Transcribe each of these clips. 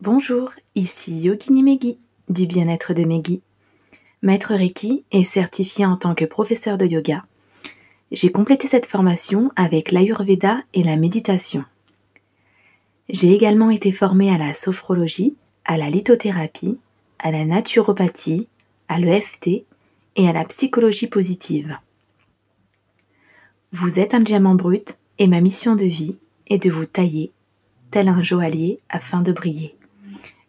Bonjour, ici Yogini Megi du bien-être de Megi. Maître Reiki et certifié en tant que professeur de yoga, j'ai complété cette formation avec l'Ayurveda et la méditation. J'ai également été formée à la sophrologie, à la lithothérapie, à la naturopathie, à l'EFT et à la psychologie positive. Vous êtes un diamant brut et ma mission de vie est de vous tailler tel un joaillier afin de briller.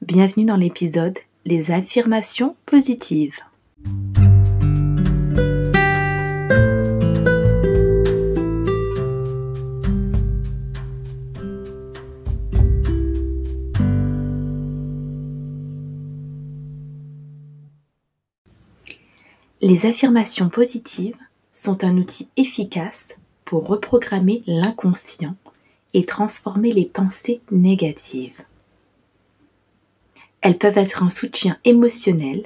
Bienvenue dans l'épisode Les affirmations positives. Les affirmations positives sont un outil efficace pour reprogrammer l'inconscient et transformer les pensées négatives. Elles peuvent être un soutien émotionnel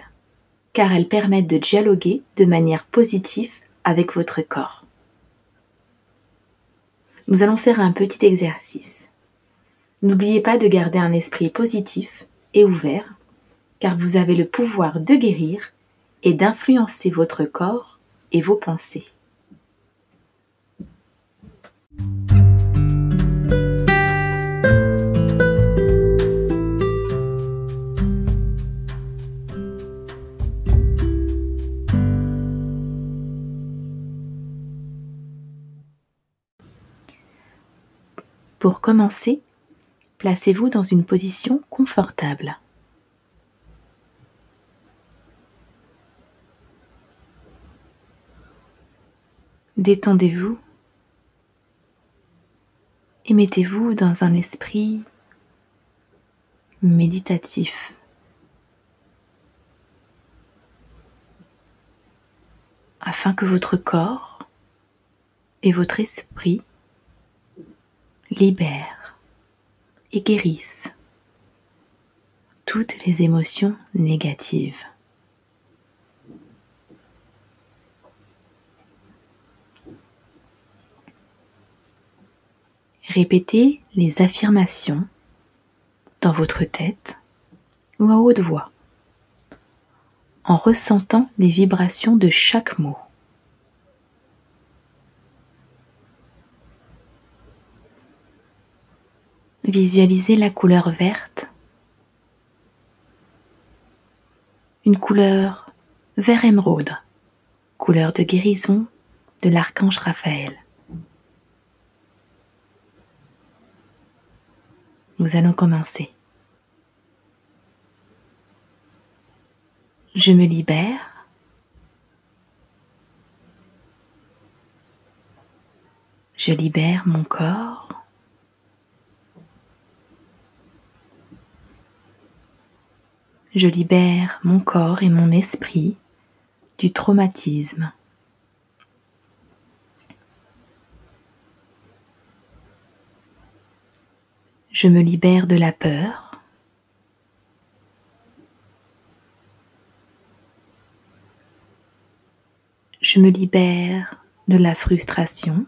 car elles permettent de dialoguer de manière positive avec votre corps. Nous allons faire un petit exercice. N'oubliez pas de garder un esprit positif et ouvert car vous avez le pouvoir de guérir et d'influencer votre corps et vos pensées. Commencer, placez-vous dans une position confortable. Détendez-vous et mettez-vous dans un esprit méditatif. afin que votre corps et votre esprit libèrent et guérissent toutes les émotions négatives. Répétez les affirmations dans votre tête ou à haute voix en ressentant les vibrations de chaque mot. Visualisez la couleur verte, une couleur vert émeraude, couleur de guérison de l'archange Raphaël. Nous allons commencer. Je me libère. Je libère mon corps. Je libère mon corps et mon esprit du traumatisme. Je me libère de la peur. Je me libère de la frustration.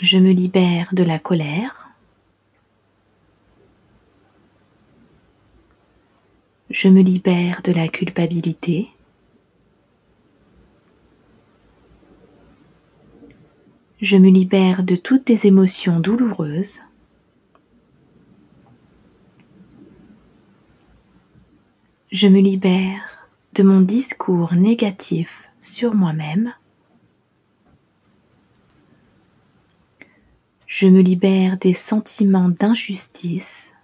Je me libère de la colère. Je me libère de la culpabilité. je me libère de toutes les émotions douloureuses. Je me libère de mon discours négatif sur moi-même. Je me libère des sentiments d'injustice.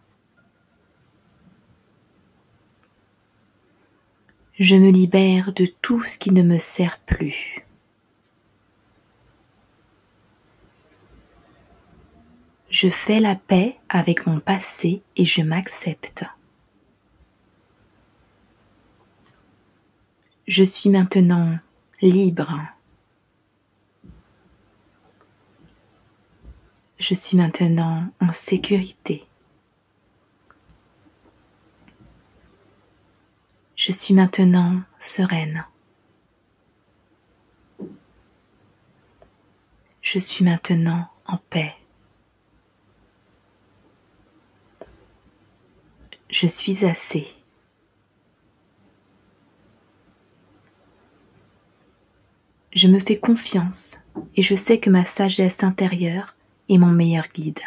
Je me libère de tout ce qui ne me sert plus. Je fais la paix avec mon passé et je m'accepte. Je suis maintenant libre. Je suis maintenant en sécurité. Je suis maintenant sereine. Je suis maintenant en paix. Je suis assez. Je me fais confiance et je sais que ma sagesse intérieure est mon meilleur guide.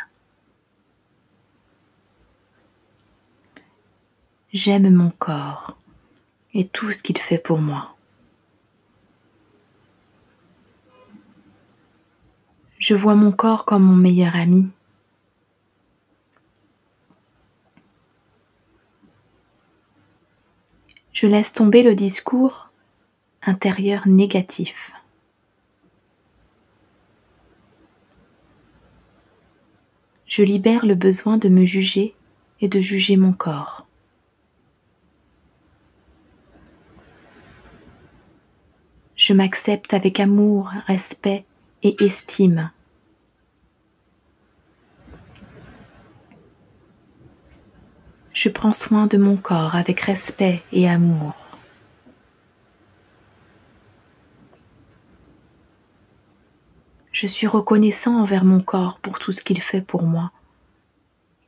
J'aime mon corps et tout ce qu'il fait pour moi. Je vois mon corps comme mon meilleur ami. Je laisse tomber le discours intérieur négatif. Je libère le besoin de me juger et de juger mon corps. Je m'accepte avec amour, respect et estime. Je prends soin de mon corps avec respect et amour. Je suis reconnaissant envers mon corps pour tout ce qu'il fait pour moi,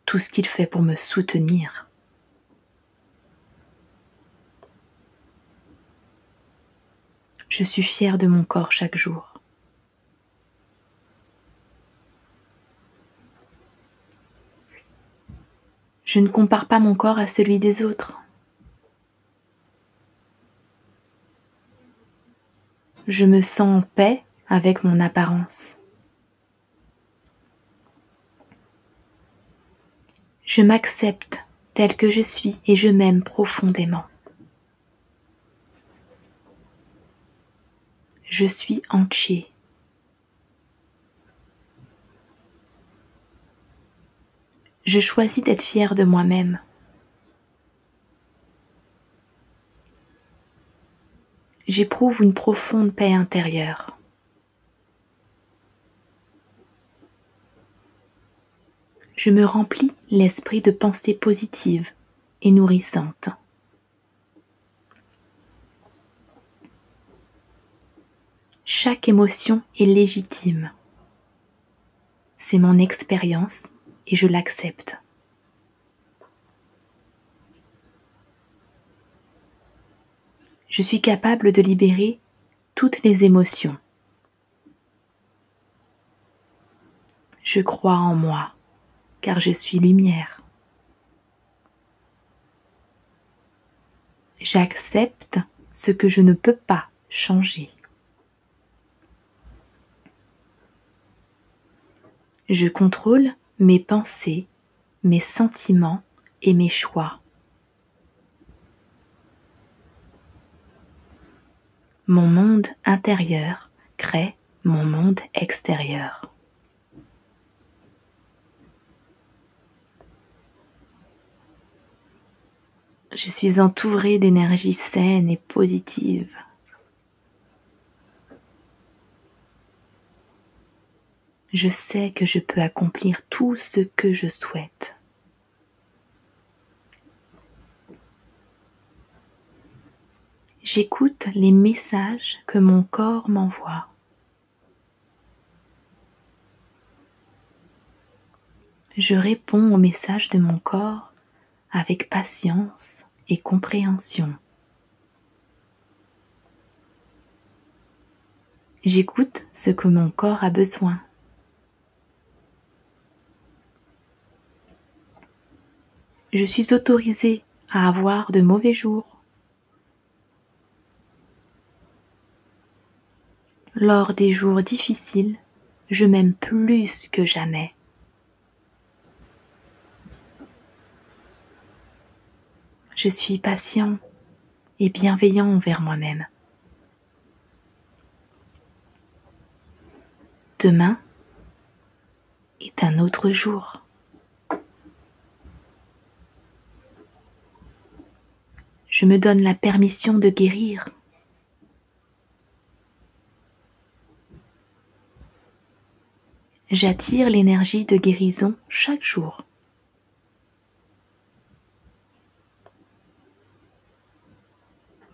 tout ce qu'il fait pour me soutenir. Je suis fière de mon corps chaque jour. Je ne compare pas mon corps à celui des autres. Je me sens en paix avec mon apparence. Je m'accepte tel que je suis et je m'aime profondément. Je suis entier. Je choisis d'être fier de moi-même. J'éprouve une profonde paix intérieure. je me remplis l'esprit de pensées positives et nourrissantes. Chaque émotion est légitime. C'est mon expérience et je l'accepte. Je suis capable de libérer toutes les émotions. Je crois en moi car je suis lumière. J'accepte ce que je ne peux pas changer. Je contrôle mes pensées, mes sentiments et mes choix. Mon monde intérieur crée mon monde extérieur. Je suis entourée d'énergie saine et positive. Je sais que je peux accomplir tout ce que je souhaite. J'écoute les messages que mon corps m'envoie. Je réponds aux messages de mon corps avec patience et compréhension. J'écoute ce que mon corps a besoin. Je suis autorisée à avoir de mauvais jours. Lors des jours difficiles, je m'aime plus que jamais. je suis patient et bienveillant envers moi-même. Demain est un autre jour. Je me donne la permission de guérir. J'attire l'énergie de guérison chaque jour.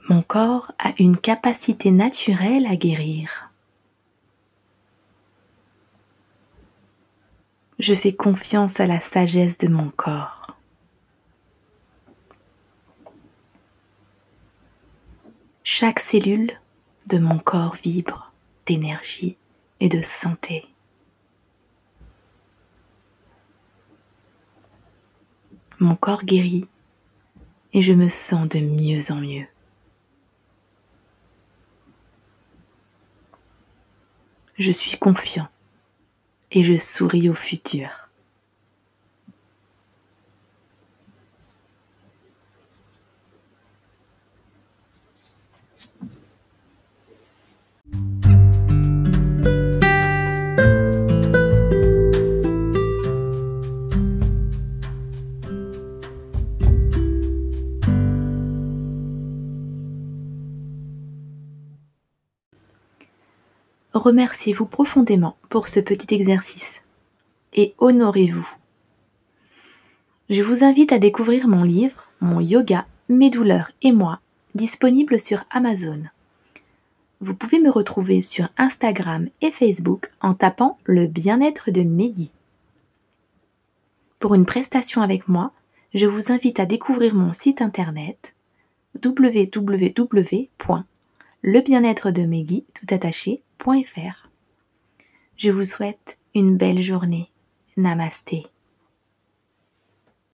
Mon corps a une capacité naturelle à guérir. Je fais confiance à la sagesse de mon corps. Chaque cellule de mon corps vibre d'énergie et de santé. Mon corps guérit et je me sens de mieux en mieux. Je suis confiant et je souris au futur. Remerciez-vous profondément pour ce petit exercice et honorez-vous. Je vous invite à découvrir mon livre, Mon yoga, mes douleurs et moi, disponible sur Amazon. Vous pouvez me retrouver sur Instagram et Facebook en tapant le bien-être de Meggy. Pour une prestation avec moi, je vous invite à découvrir mon site internet www.lebienêtre de Meggy tout attaché je vous souhaite une belle journée. Namasté.